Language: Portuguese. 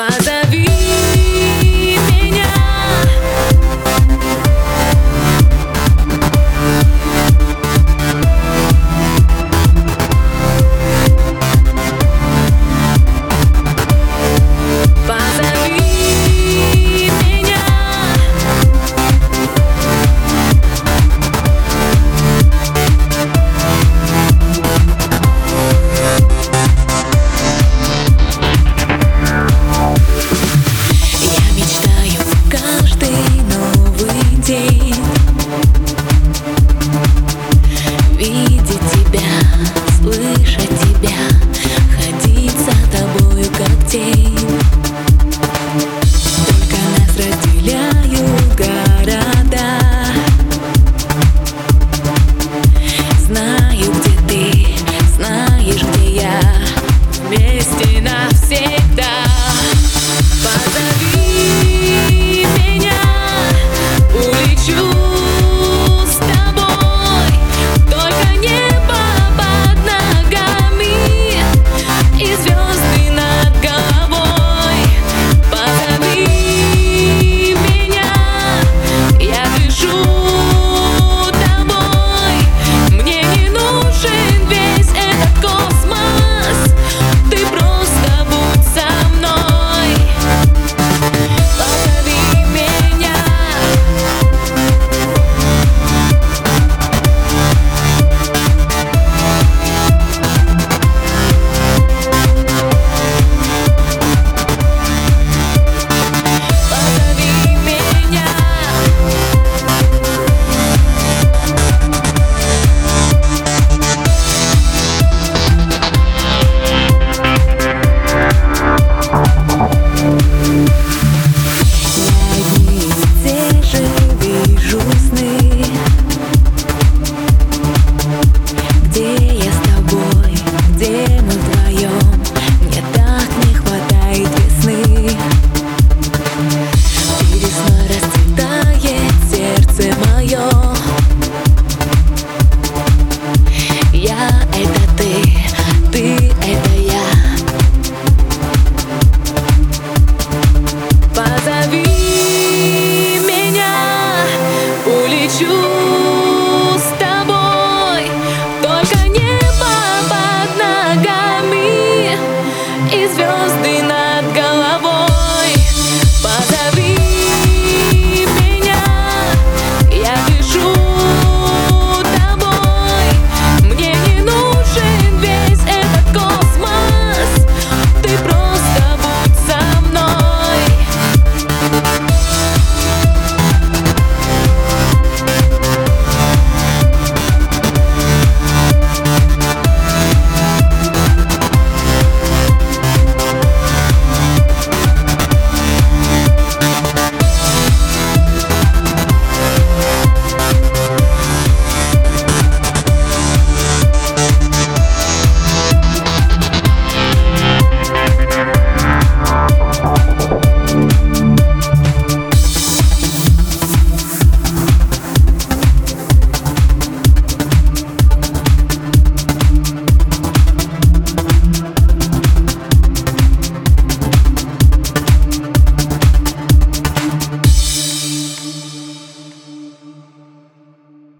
Faz a vida say